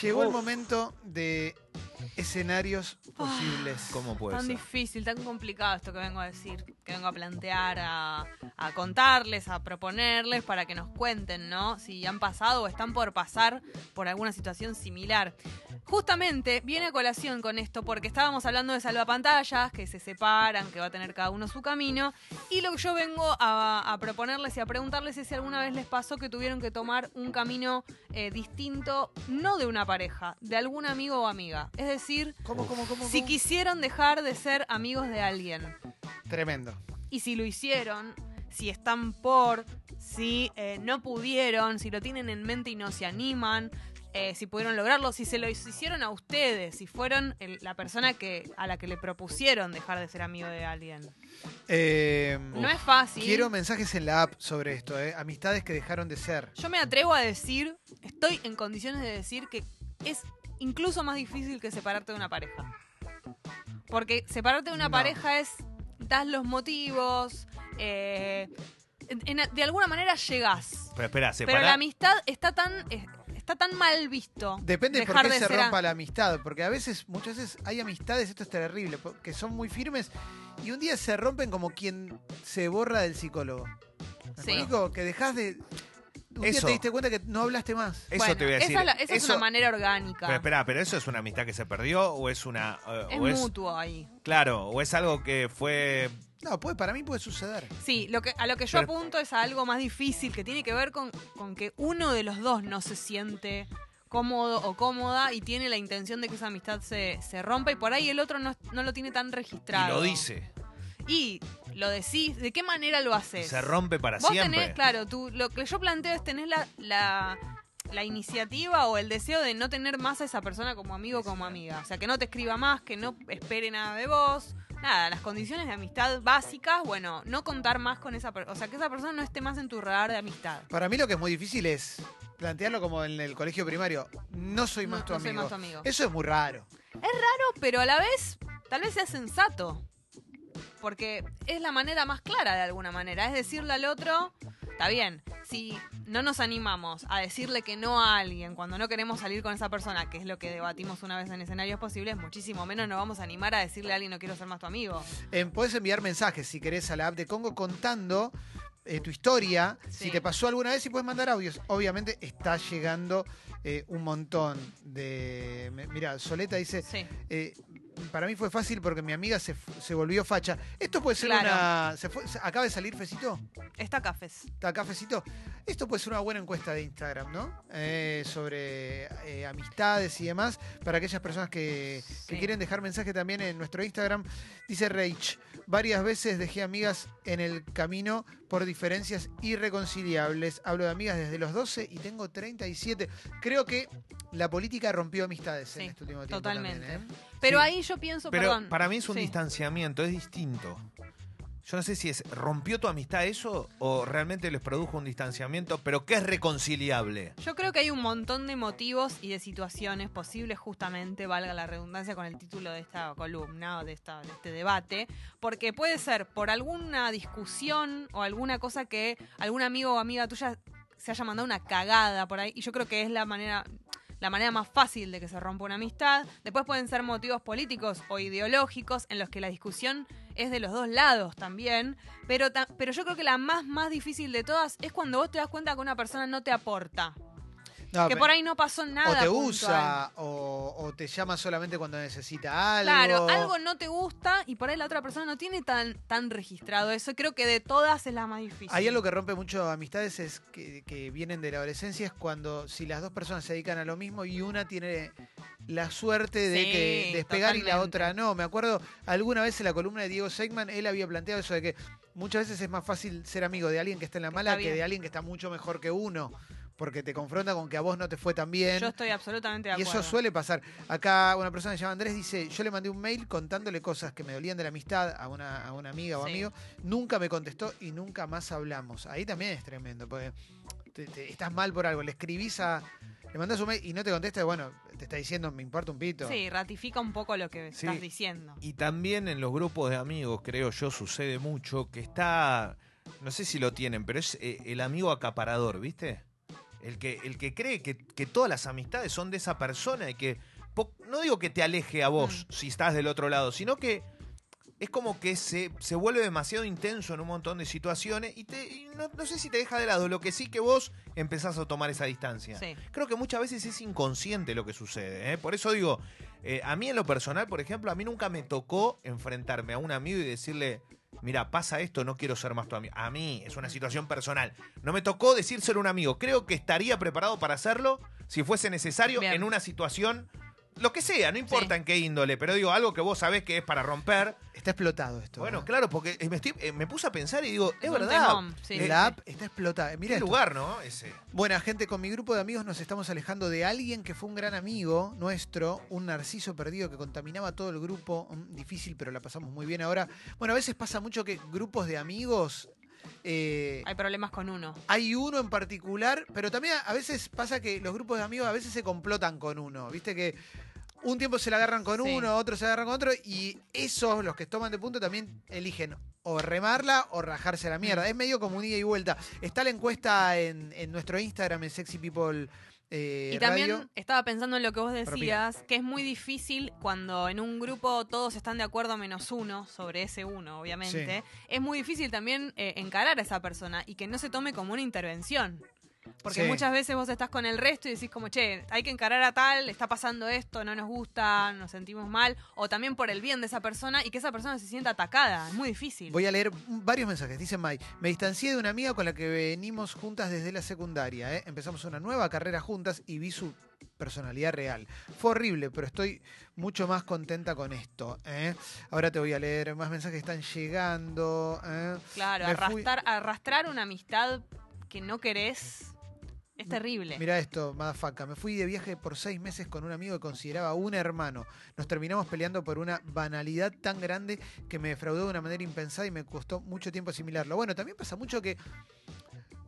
Llegó el momento de escenarios posibles. ¿Cómo puede Tan ser? difícil, tan complicado esto que vengo a decir, que vengo a plantear, a, a contarles, a proponerles para que nos cuenten, ¿no? Si han pasado o están por pasar por alguna situación similar. Justamente viene a colación con esto porque estábamos hablando de salvapantallas, que se separan, que va a tener cada uno su camino. Y lo que yo vengo a, a proponerles y a preguntarles es si alguna vez les pasó que tuvieron que tomar un camino eh, distinto, no de una pareja, de algún amigo o amiga. Es decir, ¿Cómo, cómo, cómo? si quisieron dejar de ser amigos de alguien Tremendo. y si lo hicieron, si están por, si eh, no pudieron, si lo tienen en mente y no se animan, eh, si pudieron lograrlo, si se lo hicieron a ustedes, si fueron el- la persona que a la que le propusieron dejar de ser amigo de alguien. Eh, No es fácil. Quiero mensajes en la app sobre esto, ¿eh? Amistades que dejaron de ser. Yo me atrevo a decir, estoy en condiciones de decir que es incluso más difícil que separarte de una pareja. Porque separarte de una No. pareja es, das los motivos, eh, en- en- de alguna manera llegás. Pero espera, Pero separa- la amistad está tan, eh, está tan mal visto. Depende de por qué de se ser rompa la amistad, porque a veces, muchas veces hay amistades, esto es terrible, que son muy firmes y un día se rompen como quien se borra del psicólogo. ¿Me Sí. explico? Que dejas de... Un día Eso. te diste cuenta que no hablaste más. Eso Bueno, te voy a decir. Esa, es, la- esa es Eso- una manera orgánica. Pero espera, pero eso es una amistad que se perdió o es una eh, es o es mutuo ahí. claro, o es algo que fue No, puede, para mí puede suceder. Sí, lo que, a lo que yo Pero- apunto es a algo más difícil que tiene que ver con, con que uno de los dos no se siente cómodo o cómoda y tiene la intención de que esa amistad se, se rompa y por ahí el otro no, no lo tiene tan y registrado. lo dice, Y lo decís, ¿de qué manera lo haces? se rompe para Vos siempre. tenés, claro, tú, lo que yo planteo es tener la, la, la iniciativa o el deseo de no tener más a esa persona como amigo o como amiga. O sea, que no te escriba más, que no espere nada de vos. Nada, las condiciones de amistad básicas, bueno, no contar más con esa persona. O sea, que esa persona no esté más en tu radar de amistad. Para mí lo que es muy difícil es plantearlo como en el colegio primario. No soy más No- tu no soy amigo. más tu amigo. Eso es muy raro. Claro, pero a la vez, tal vez sea sensato. Porque es la manera más clara de alguna manera. Es decirle al otro, está bien, si no nos animamos a decirle que no a alguien cuando no queremos salir con esa persona, que es lo que debatimos una vez en escenarios posibles, muchísimo menos nos vamos a animar a decirle a alguien no quiero ser más tu amigo. Eh, podés enviar mensajes si querés a la app de Congo contando eh, tu historia, Sí. si te pasó alguna vez y puedes mandar audios. Obviamente está llegando eh, un montón de... Mira, Soleta dice, Sí. eh, para mí fue fácil porque mi amiga se, se volvió facha. Esto puede ser Claro. una... se fue- se- ¿Acaba de salir Fecito? Está cafés. ¿Está acá Fecito? Esto puede ser una buena encuesta de Instagram, ¿no? Eh, sobre eh, amistades y demás, para aquellas personas que, que Sí. quieren dejar mensaje también en nuestro Instagram. Dice Rach, varias veces dejé amigas en el camino por diferencias irreconciliables. Hablo de amigas desde los 12 y tengo 37. Creo que la política rompió amistades Sí, en este último tiempo. totalmente. también, ¿eh? Pero Sí. ahí yo pienso, Pero perdón. para mí es un Sí. distanciamiento, es distinto. Yo no sé si es rompió tu amistad eso o realmente les produjo un distanciamiento, pero que es reconciliable. Yo creo que hay un montón de motivos y de situaciones posibles, justamente, valga la redundancia con el título de esta columna o de, esta, de este debate, porque puede ser por alguna discusión o alguna cosa que algún amigo o amiga tuya se haya mandado una cagada por ahí, y yo creo que es la manera la manera más fácil de que se rompa una amistad. Después pueden ser motivos políticos o ideológicos en los que la discusión es de los dos lados también. Pero, pero yo creo que la más, más difícil de todas es cuando vos te das cuenta que una persona no te aporta. No, que por ahí no pasó nada. o te usa o, o te llama solamente cuando necesita algo. Claro, algo no te gusta y por ahí la otra persona no tiene tan, tan registrado eso. Creo que de todas es la más difícil. Hay algo que rompe mucho amistades es que, que vienen de la adolescencia es cuando si las dos personas se dedican a lo mismo y una tiene la suerte de Sí, que despegar y la otra no. Me acuerdo alguna vez en la columna de Diego Seigman, él había planteado eso de que muchas veces es más fácil ser amigo de alguien que está en la mala que de alguien que está mucho mejor que uno. Porque te confronta con que a vos no te fue tan bien. Yo estoy absolutamente de Y acuerdo. eso suele pasar. Acá una persona que se llama Andrés dice, yo le mandé un mail contándole cosas que me dolían de la amistad a una, a una amiga o Sí. amigo. Nunca me contestó y nunca más hablamos. Ahí también es tremendo, porque te- te- estás mal por algo. Le escribís a... Le mandás un mail y no te contesta, y bueno, te está diciendo, me importa un pito. Sí, ratifica un poco lo que Sí. estás diciendo. Y también en los grupos de amigos, creo yo, sucede mucho que está, no sé si lo tienen, pero es eh, el amigo acaparador, ¿viste? El que, el que cree que, que todas las amistades son de esa persona y que, no digo que te aleje a vos si estás del otro lado, sino que es como que se, se vuelve demasiado intenso en un montón de situaciones y, te, y no, no sé si te deja de lado, lo que sí que vos empezás a tomar esa distancia. Sí. Creo que muchas veces es inconsciente lo que sucede. ¿eh? Por eso digo, eh, a mí en lo personal, por ejemplo, a mí nunca me tocó enfrentarme a un amigo y decirle, mira, pasa esto, no quiero ser más tu amigo. A mí es una situación personal. No me tocó decírselo a un amigo. Creo que estaría preparado para hacerlo si fuese necesario Bien. en una situación, lo que sea, no importa Sí. en qué índole, pero digo, algo que vos sabés que es para romper. Está explotado esto. Bueno, claro, porque eh, me, estoy- eh, me puse a pensar y digo, es, Es verdad. temón, sí. Eh, La app está explotada. Mira ¿Qué esto. lugar, no? Ese. Buena gente, con mi grupo de amigos nos estamos alejando de alguien que fue un gran amigo nuestro, un narciso perdido que contaminaba todo el grupo. Difícil, pero la pasamos muy bien ahora. Bueno, a veces pasa mucho que grupos de amigos. Eh, Hay problemas con uno. hay uno en particular, pero también a veces pasa que los grupos de amigos a veces se complotan con uno. Viste que un tiempo se la agarran con Sí. uno, otro se agarran con otro, y esos, los que toman de punto, también eligen o remarla o rajarse a la Mm. mierda. Es medio como un ida y vuelta. Está la encuesta en, en nuestro Instagram, en Sexy People eh, Y también Radio. estaba pensando en lo que vos decías, que es muy difícil cuando en un grupo todos están de acuerdo menos uno sobre ese uno, obviamente. Es muy difícil también eh, encarar a esa persona y que no se tome como una intervención. Porque Sí. muchas veces vos estás con el resto y decís como, che, hay que encarar a tal, está pasando esto, no nos gusta, nos sentimos mal, o también por el bien de esa persona y que esa persona se sienta atacada. Es muy difícil. Voy a leer varios mensajes. Dice Mai, me distancié de una amiga con la que venimos juntas desde la secundaria. ¿eh? Empezamos una nueva carrera juntas y vi su personalidad real. Fue horrible, pero estoy mucho más contenta con esto. ¿eh? Ahora te voy a leer más mensajes que están llegando. ¿eh? Claro, fui- arrastrar, arrastrar una amistad que no querés es terrible. Mira esto, madafaca. Me fui de viaje por seis meses con un amigo que consideraba un hermano. Nos terminamos peleando por una banalidad tan grande que me defraudó de una manera impensada y me costó mucho tiempo asimilarlo. Bueno, también pasa mucho que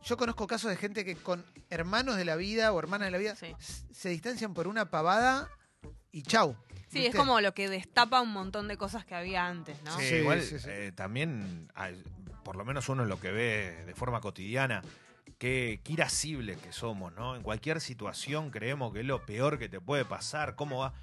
yo conozco casos de gente que con hermanos de la vida o hermanas de la vida Sí. se distancian por una pavada y chau. Sí, es como lo que destapa un montón de cosas que había antes, ¿no? Sí, Sí, igual sí, sí. eh, también, por lo menos uno es lo que ve de forma cotidiana, qué, qué irascibles que somos, ¿no? En cualquier situación creemos que es lo peor que te puede pasar, ¿cómo va?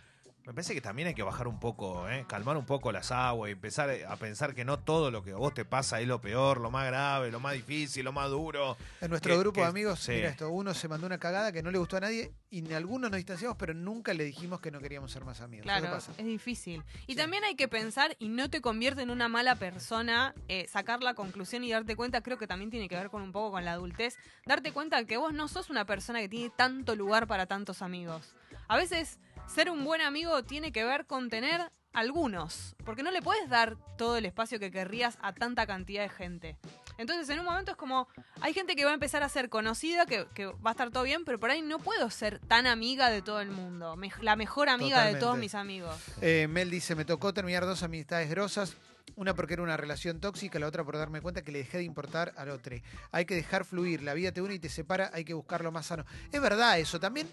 Me parece que también hay que bajar un poco, ¿eh? calmar un poco las aguas y empezar a pensar que no todo lo que a vos te pasa es lo peor, lo más grave, lo más difícil, lo más duro. En nuestro que- grupo que- de amigos, sí. mira esto, uno se mandó una cagada que no le gustó a nadie y en algunos nos distanciamos, pero nunca le dijimos que no queríamos ser más amigos. Claro, pasa. es difícil. Y Sí. también hay que pensar y no te convierte en una mala persona, eh, sacar la conclusión y darte cuenta, creo que también tiene que ver con un poco con la adultez, darte cuenta que vos no sos una persona que tiene tanto lugar para tantos amigos. A veces ser un buen amigo tiene que ver con tener algunos, porque no le puedes dar todo el espacio que querrías a tanta cantidad de gente. Entonces en un momento es como, hay gente que va a empezar a ser conocida, que, que va a estar todo bien, pero por ahí no puedo ser tan amiga de todo el mundo, me- la mejor amiga de todos mis amigos. Eh, Mel dice, me tocó terminar dos amistades grosas. Una porque era una relación tóxica, la otra por darme cuenta que le dejé de importar al otro. Hay que dejar fluir, la vida te une y te separa, hay que buscar lo más sano. Es verdad eso, también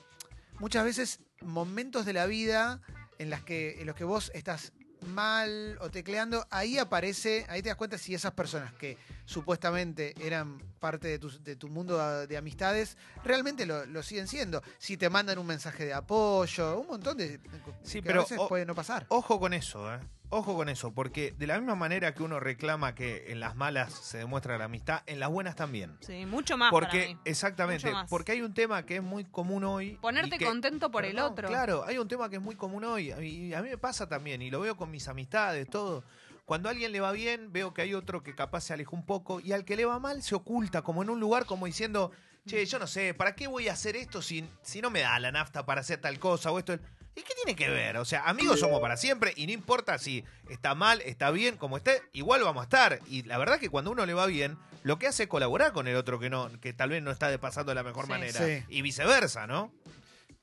muchas veces momentos de la vida en, las que, en los que vos estás mal o tecleando, ahí aparece, ahí te das cuenta si esas personas que supuestamente eran parte de tu, de tu mundo de, de amistades, realmente lo, lo siguen siendo. Si te mandan un mensaje de apoyo, un montón de... Sí, que pero a veces o- puede no pasar. Ojo con eso, ¿eh? Ojo con eso, porque de la misma manera que uno reclama que en las malas se demuestra la amistad, en las buenas también. Sí, mucho más Porque, para mí. exactamente, Mucho más. porque hay un tema que es muy común hoy. Ponerte que- contento por el otro. Claro, hay un tema que es muy común hoy. Y a mí me pasa también, y lo veo con mis amistades, todo. Cuando a alguien le va bien, veo que hay otro que capaz se aleja un poco, y al que le va mal se oculta, como en un lugar, como diciendo, che, yo no sé, ¿para qué voy a hacer esto si, si no me da la nafta para hacer tal cosa o esto? ¿Y qué tiene que ver? O sea, amigos somos para siempre y no importa si está mal, está bien, como esté, igual vamos a estar. Y la verdad que cuando uno le va bien, lo que hace es colaborar con el otro que no, que tal vez no está de pasando de la mejor Sí. manera. Sí. Y viceversa, ¿no?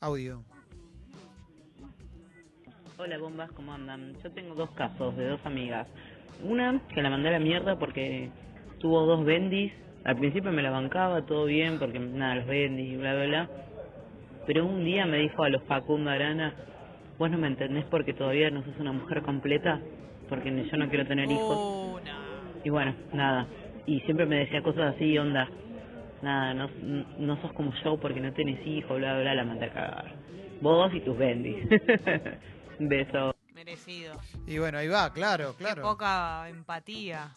Audio. Hola bombas, ¿cómo andan? Yo tengo dos casos de dos amigas. Una que la mandé a la mierda porque tuvo dos bendis. Al principio me la bancaba, todo bien, porque nada, los bendis y bla, bla, bla. Pero un día me dijo a los Facundo Arana, vos no me entendés porque todavía no sos una mujer completa, porque yo no quiero tener hijos. Oh, no. Y bueno, nada. Y siempre me decía cosas así, onda, nada, no, no sos como yo porque no tenés hijos, bla, bla, bla, la mandé a cagar. Vos y tus bendis. Beso. Merecido. Y bueno, ahí va, claro, Qué claro. poca empatía.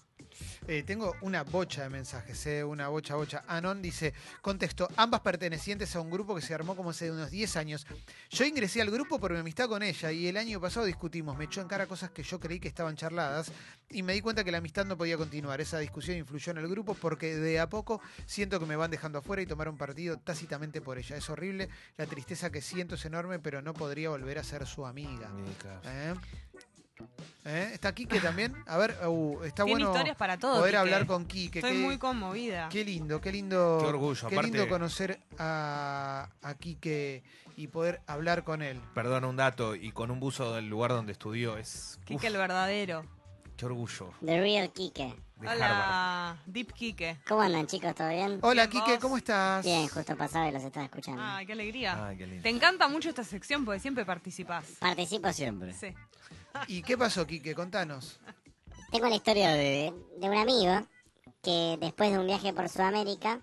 Eh, tengo una bocha de mensajes, eh, una bocha, bocha. Anon dice, contexto, ambas pertenecientes a un grupo que se armó como hace unos 10 años. Yo ingresé al grupo por mi amistad con ella y el año pasado discutimos, me echó en cara cosas que yo creí que estaban charladas y me di cuenta que la amistad no podía continuar. Esa discusión influyó en el grupo porque de a poco siento que me van dejando afuera y tomaron partido tácitamente por ella. Es horrible, la tristeza que siento es enorme, pero no podría volver a ser su amiga. ¿Eh? ¿Eh? ¿Está Quique también? A ver, uh, está Tiene bueno historias para todo. poder Quique. hablar con Quique. Estoy Qué- muy conmovida. Qué lindo, qué lindo. Qué orgullo, Qué aparte- lindo conocer a, a Quique y poder hablar con él. Perdón, un dato, y con un buzo del lugar donde estudió, es... Quique uf, el verdadero. qué orgullo. The Real Kike. De Harvard. Hola, Deep Quique. ¿Cómo andan chicos? ¿Todo bien? Hola Bien, Quique, vos. ¿cómo estás? Bien, justo pasaba y los estaba escuchando. Ay, qué alegría. Ay, qué lindo. Te encanta mucho esta sección porque siempre participás. Participo siempre. Sí. ¿Y qué pasó, Quique? Contanos. Tengo la historia de, de un amigo que después de un viaje por Sudamérica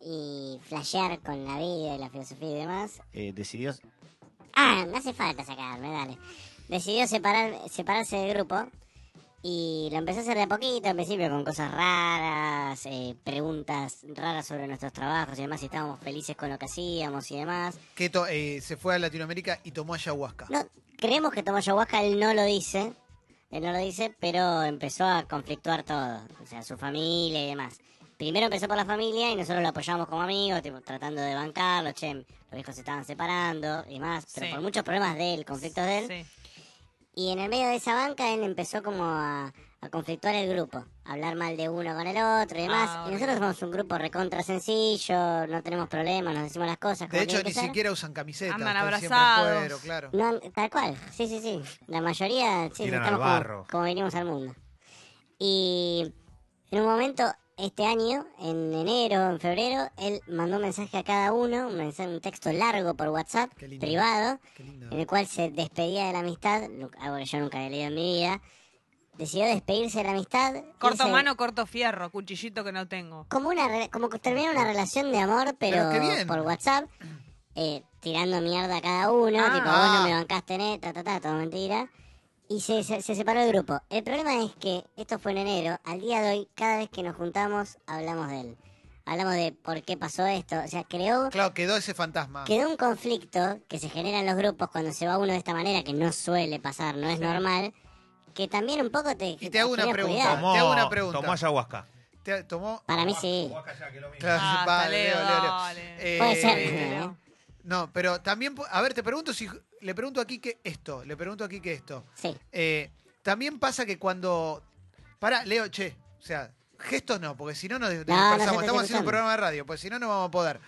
y flashear con la vida y la filosofía y demás, Eh, decidió Ah, no hace falta sacarme, dale. Decidió separar, separarse del grupo y lo empezó a hacer de a poquito, al principio con cosas raras, eh, preguntas raras sobre nuestros trabajos y demás, si estábamos felices con lo que hacíamos y demás. Que to- eh, se fue a Latinoamérica y tomó ayahuasca. No, creemos que tomó ayahuasca, él no lo dice, él no lo dice, pero empezó a conflictuar todo, o sea, su familia y demás. Primero empezó por la familia y nosotros lo apoyamos como amigos, tipo, tratando de bancarlo, che, los hijos se estaban separando y demás, pero Sí. por muchos problemas de él, conflictos de él. Sí. Y en el medio de esa banca él empezó como a, a conflictuar el grupo, a hablar mal de uno con el otro y demás. Ah, y nosotros somos un grupo recontra sencillo, no tenemos problemas, nos decimos las cosas como De hecho, ni ser. siquiera usan camisetas. Andan abrazados. cuero, claro. No, tal cual, sí, sí, sí. La mayoría, sí, Tiran estamos al como- barro. Como, venimos al mundo. Y en un momento, este año, en enero, en febrero, él mandó un mensaje a cada uno, un, mensaje, un texto largo por WhatsApp, Qué lindo. privado, Qué lindo. en el cual se despedía de la amistad, algo que yo nunca había leído en mi vida. Decidió despedirse de la amistad. Corto irse- mano, corto fierro, cuchillito que no tengo. Como, una, re- como que termina una relación de amor, pero, Pero por WhatsApp, eh, tirando mierda a cada uno, Ah. tipo, vos no me bancaste net, ta, ta, ta, todo mentira. Y se, se, se separó el grupo. El problema es que esto fue en enero, al día de hoy, cada vez que nos juntamos, hablamos de él. Hablamos de por qué pasó esto. O sea, creó, Claro, quedó ese fantasma. quedó un conflicto que se genera en los grupos cuando se va uno de esta manera, que no suele pasar, no es normal, que también un poco te... Y te hago una pregunta. Tomó, Te hago una pregunta. tomó ayahuasca. Te- tomó. Para mí sí. Claro, Ah, va, Leo, Leo, Leo, Leo. dale. Eh, Puede ser. Leo. No, pero también, a ver, te pregunto si, le pregunto aquí que esto, le pregunto aquí que esto. Sí. Eh, también pasa que cuando, para, Leo, che, o sea, gestos no, porque si no nos no, dispersamos, estoy estamos haciendo un programa de radio, pues si no no vamos a poder.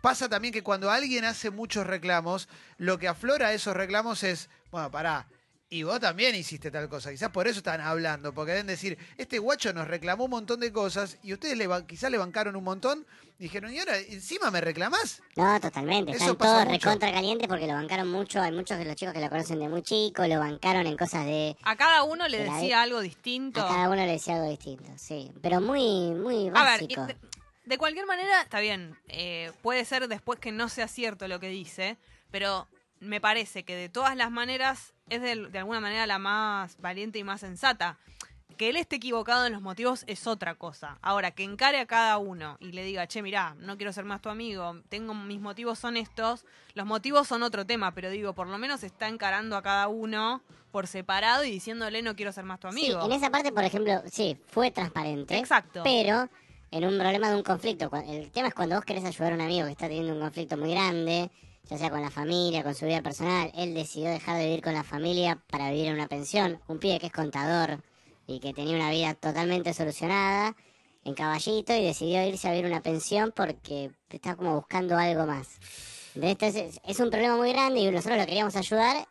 Pasa también que cuando alguien hace muchos reclamos, lo que aflora a esos reclamos es, bueno, pará, y vos también hiciste tal cosa, quizás por eso están hablando, porque deben decir, este guacho nos reclamó un montón de cosas y ustedes le, quizás le bancaron un montón, dijeron, y ahora encima me reclamás. No, totalmente. Eso Están todos mucho. recontra calientes porque lo bancaron mucho. Hay muchos de los chicos que lo conocen de muy chico, lo bancaron en cosas de... A cada uno le De decía algo distinto. A cada uno le decía algo distinto, sí. Pero muy, muy A ver, básico. de, de cualquier manera, está bien. eh, puede ser después que no sea cierto lo que dice, pero me parece que de todas las maneras es de, de alguna manera la más valiente y más sensata. Que él esté equivocado en los motivos es otra cosa. Ahora, que encare a cada uno y le diga, che, mirá, no quiero ser más tu amigo, tengo mis motivos son estos, los motivos son otro tema, pero digo, por lo menos está encarando a cada uno por separado y diciéndole no quiero ser más tu amigo. Sí, en esa parte, por ejemplo, sí, fue transparente. Exacto. Pero en un problema de un conflicto. El tema es cuando vos querés ayudar a un amigo que está teniendo un conflicto muy grande, ya sea con la familia, con su vida personal. Él decidió dejar de vivir con la familia para vivir en una pensión. Un pibe que es contador y que tenía una vida totalmente solucionada en caballito y decidió irse a vivir una pensión porque está como buscando algo más. Entonces es, es un problema muy grande y nosotros lo queríamos ayudar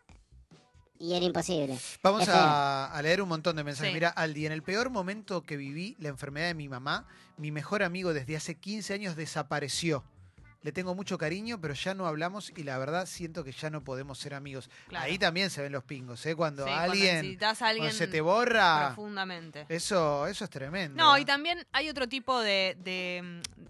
y era imposible. Vamos Es feo. a, a leer un montón de mensajes. Sí. Mira, Aldi, en el peor momento que viví la enfermedad de mi mamá, mi mejor amigo desde hace 15 años desapareció. Le tengo mucho cariño, pero ya no hablamos y la verdad siento que ya no podemos ser amigos. Claro. Ahí también se ven los pingos, ¿eh? Cuando Sí, cuando alguien a cuando alguien se te borra, profundamente. eso, eso es tremendo. No, ¿eh? y también hay otro tipo de, de,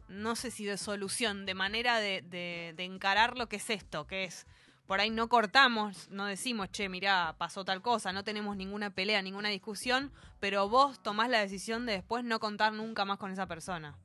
mm, no sé si de solución, de manera de, de- de encarar lo que es esto, que es, por ahí no cortamos, no decimos, che, mirá, pasó tal cosa, no tenemos ninguna pelea, ninguna discusión, pero vos tomás la decisión de después no contar nunca más con esa persona.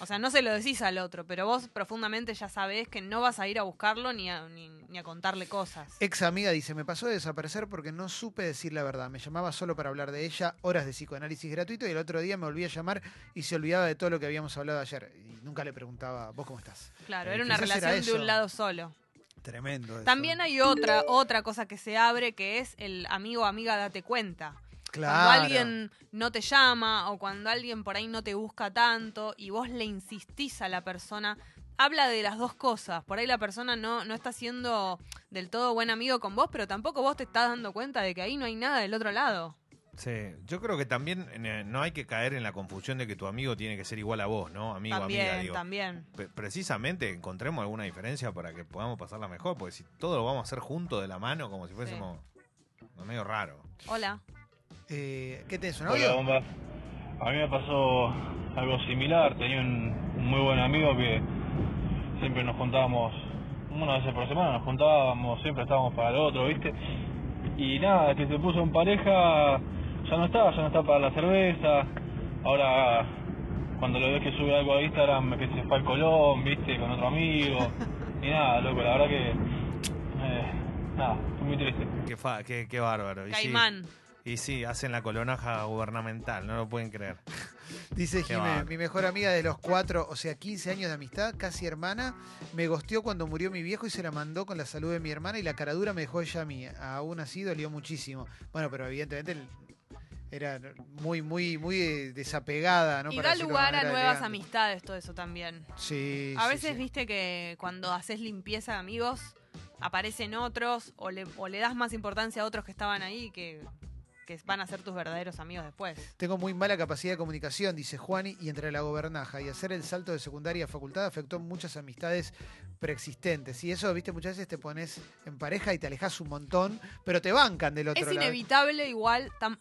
O sea, no se lo decís al otro, pero vos profundamente ya sabés que no vas a ir a buscarlo ni a, ni, ni a contarle cosas. Ex amiga dice, me pasó de desaparecer porque no supe decir la verdad. Me llamaba solo para hablar de ella, horas de psicoanálisis gratuito y el otro día me volví a llamar y se olvidaba de todo lo que habíamos hablado ayer. Y nunca le preguntaba, ¿vos cómo estás? Claro, Eh, era una era relación de un lado solo. Tremendo. eso. También hay otra, otra cosa que se abre que es el amigo amiga date cuenta. Claro. Cuando alguien no te llama o cuando alguien por ahí no te busca tanto y vos le insistís a la persona, habla de las dos cosas. Por ahí la persona no, no está siendo del todo buen amigo con vos, pero tampoco vos te estás dando cuenta de que ahí no hay nada del otro lado. Sí, yo creo que también eh, no hay que caer en la confusión de que tu amigo tiene que ser igual a vos, ¿no? Amigo, también, amiga, digo. también. Precisamente encontremos alguna diferencia para que podamos pasarla mejor, porque si todo lo vamos a hacer juntos de la mano, como si fuésemos no, medio raro. Hola. Eh, ¿Qué tenés, un Hola, audio? bombas. A mí me pasó algo similar. Tenía un, un muy buen amigo que siempre nos juntábamos, una vez por semana nos juntábamos, siempre estábamos para el otro, ¿viste? Y nada, que se puso en pareja, ya no está, ya no está para la cerveza. Ahora, cuando lo ves que sube algo a Instagram, que se fue al Colón, ¿viste? Con otro amigo. Y nada, loco, la verdad que. eh, nada, fue muy triste. Qué, fa- qué, qué bárbaro. Y sí, Caimán. Y sí, hacen la colonaja gubernamental, no lo pueden creer. Dice Qué Jimé, mi mejor amiga de los cuatro, o sea, 15 años de amistad, casi hermana, me gosteó cuando murió mi viejo y se la mandó con la salud de mi hermana y la caradura me dejó ella a mí. Aún así dolió muchísimo. Bueno, pero evidentemente era muy, muy, muy eh, desapegada, ¿no? y Para da lugar a nuevas elegante. amistades, todo eso también. Sí, A sí, veces sí. viste que cuando haces limpieza de amigos, aparecen otros o le, o le das más importancia a otros que estaban ahí que, que van a ser tus verdaderos amigos después. Tengo muy mala capacidad de comunicación, dice Juani, y entre la gobernaja y hacer el salto de secundaria a facultad afectó muchas amistades preexistentes. Y eso, viste, muchas veces te pones en pareja y te alejas un montón, pero te bancan del otro Es lado. inevitable igual. tam-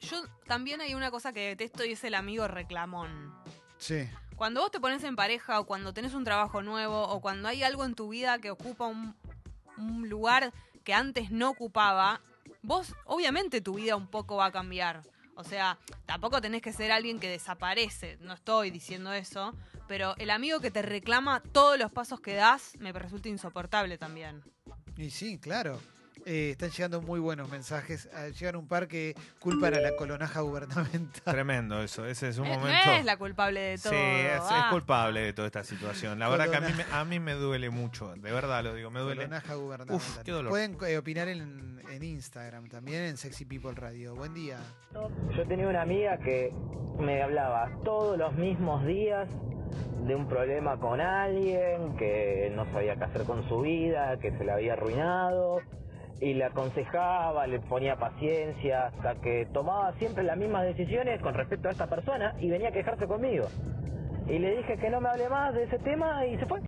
yo también hay una cosa que detesto y es el amigo reclamón. Sí. Cuando vos te pones en pareja o cuando tenés un trabajo nuevo o cuando hay algo en tu vida que ocupa un, un lugar que antes no ocupaba, vos obviamente tu vida un poco va a cambiar. O sea, tampoco tenés que ser alguien que desaparece, no estoy diciendo eso, pero el amigo que te reclama todos los pasos que das me resulta insoportable también. Y sí, claro. Eh, están llegando muy buenos mensajes. Ah, Llegan un par que culpan a la colonaja gubernamental. Tremendo eso, ese es un Eh, momento... No es la culpable de todo. Sí, es, es ah. culpable de toda esta situación. La verdad que a mí, a mí me duele mucho, de verdad lo digo, me duele. Colonaja gubernamental. Uf, qué dolor. Pueden eh, opinar en, en Instagram también, en Sexy People Radio. Buen día. Yo tenía una amiga que me hablaba todos los mismos días de un problema con alguien, que no sabía qué hacer con su vida, que se la había arruinado, y le aconsejaba, le ponía paciencia, hasta que tomaba siempre las mismas decisiones con respecto a esta persona y venía a quejarse conmigo. Y le dije que no me hable más de ese tema y se fue.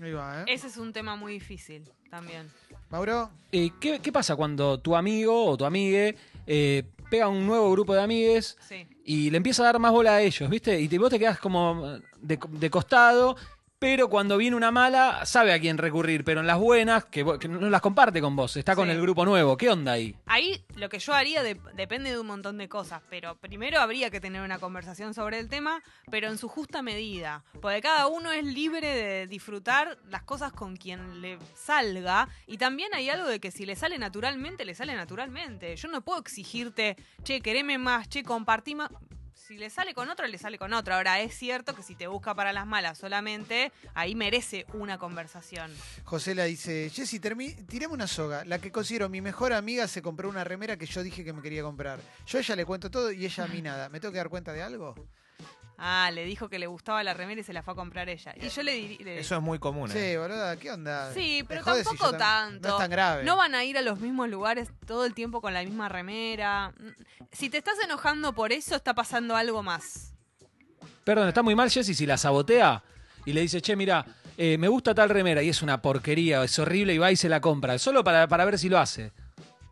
Ahí va, ¿eh? Ese es un tema muy difícil también. Mauro, Eh, ¿qué, qué pasa cuando tu amigo o tu amigue eh, pega un nuevo grupo de amigues Sí. y le empieza a dar más bola a ellos, ¿viste? Y te, vos te quedas como de, de costado, pero cuando viene una mala, sabe a quién recurrir, pero en las buenas, que, que no las comparte con vos, está con Sí. el grupo nuevo. ¿Qué onda ahí? Ahí lo que yo haría de- depende de un montón de cosas, pero primero habría que tener una conversación sobre el tema, pero en su justa medida, porque cada uno es libre de disfrutar las cosas con quien le salga y también hay algo de que si le sale naturalmente, le sale naturalmente. Yo no puedo exigirte, che, quereme más, che, compartí más. Si le sale con otro, le sale con otro. Ahora, es cierto que si te busca para las malas solamente, ahí merece una conversación. José la dice, Jessy, tirame una soga. La que considero mi mejor amiga se compró una remera que yo dije que me quería comprar. Yo a ella le cuento todo y ella a mí nada. ¿Me tengo que dar cuenta de algo? Ah, le dijo que le gustaba la remera y se la fue a comprar ella. Y yo le diría... Eso es muy común. ¿eh? Sí, boluda, ¿qué onda? Sí, Me pero jode si tampoco tam- tanto. No es tan grave. No van a ir a los mismos lugares todo el tiempo con la misma remera. Si te estás enojando por eso, está pasando algo más. Perdón, está muy mal, Jessy, si la sabotea. y le dice, che, mira, eh, me gusta tal remera y es una porquería, es horrible y va y se la compra, solo para, para ver si lo hace.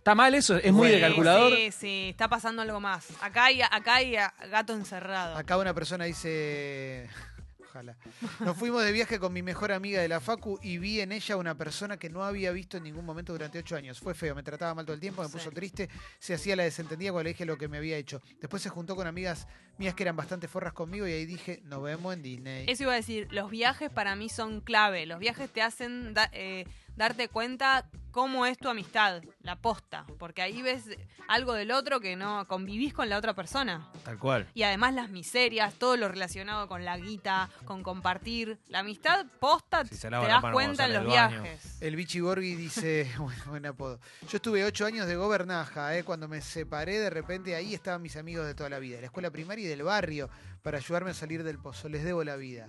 ¿Está mal eso? ¿Es muy de Sí, calculador? Sí, sí, está pasando algo más. Acá hay, acá hay gato encerrado. Acá una persona dice. Ojalá. Nos fuimos de viaje con mi mejor amiga de la Facu y vi en ella una persona que no había visto en ningún momento durante ocho años. Fue feo, me trataba mal todo el tiempo, me Sí. puso triste, se hacía la desentendida cuando le dije lo que me había hecho. Después se juntó con amigas mías que eran bastante forras conmigo y ahí dije, nos vemos en Disney. Eso iba a decir, los viajes para mí son clave. Los viajes te hacen da- eh, darte cuenta cómo es tu amistad, la posta. Porque ahí ves algo del otro que no convivís con la otra persona. Tal cual. Y además las miserias, todo lo relacionado con la guita, con compartir. La amistad posta Si se te das cuenta en los viajes. El Bichi Borghi dice, bueno, buen apodo. Yo estuve ocho años de gobernaja, ¿eh? cuando me separé de repente ahí estaban mis amigos de toda la vida, de la escuela primaria y del barrio, para ayudarme a salir del pozo. Les debo la vida.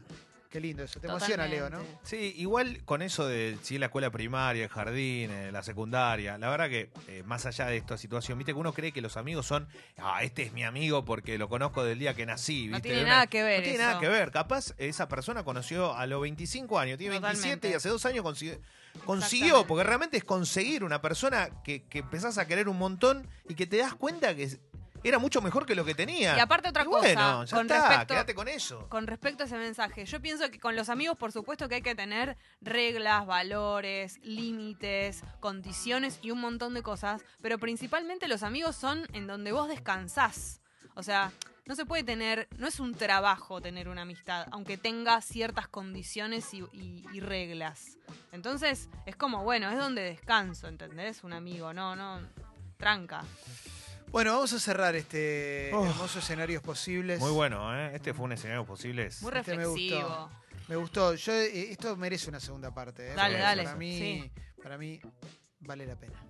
Qué lindo eso. Te emociona, Leo, ¿no? Sí, igual con eso de si es la escuela primaria, el jardín, eh, la secundaria, la verdad que eh, más allá de esta situación, viste que uno cree que los amigos son, ah, este es mi amigo porque lo conozco del día que nací, No ¿viste? tiene De una- nada que ver No tiene eso. nada que ver, capaz esa persona conoció a los 25 años, tiene 27 Totalmente. y hace dos años consiguió, consiguió porque realmente es conseguir una persona que, que empezás a querer un montón y que te das cuenta que era mucho mejor que lo que tenía. Y aparte otra Y cosa, bueno, ya con está, respecto- quédate con eso. Con respecto a ese mensaje, yo pienso que con los amigos, por supuesto que hay que tener reglas, valores, límites, condiciones y un montón de cosas, pero principalmente los amigos son en donde vos descansás. O sea, no se puede tener, no es un trabajo tener una amistad, aunque tenga ciertas condiciones y, y- y reglas. Entonces, es como, bueno, es donde descanso, ¿entendés? Un amigo, no, no, tranca. Bueno, vamos a cerrar este Oh. hermoso escenarios posibles. Muy bueno, ¿eh? Este fue un escenario posible. Muy Este me gustó. reflexivo. Me gustó. Yo, eh, esto merece una segunda parte. ¿eh? Dale, Porque dale, Para mí, sí. para mí vale la pena.